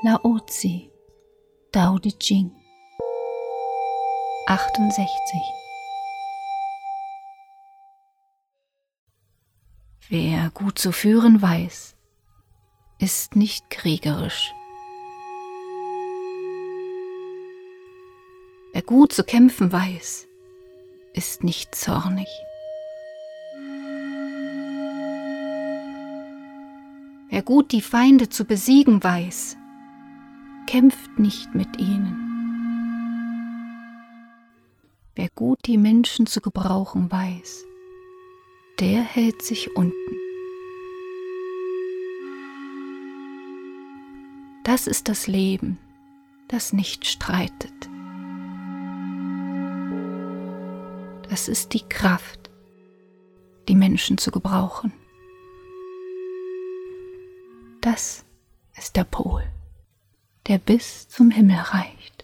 Lao Tzu, Dao De Jing. 68. Wer gut zu führen weiß, ist nicht kriegerisch. Wer gut zu kämpfen weiß, ist nicht zornig. Wer gut die Feinde zu besiegen weiß, kämpft nicht mit ihnen. Wer gut die Menschen zu gebrauchen weiß, der hält sich unten. Das ist das Leben, das nicht streitet. Das ist die Kraft, die Menschen zu gebrauchen. Das ist der Pol, der bis zum Himmel reicht.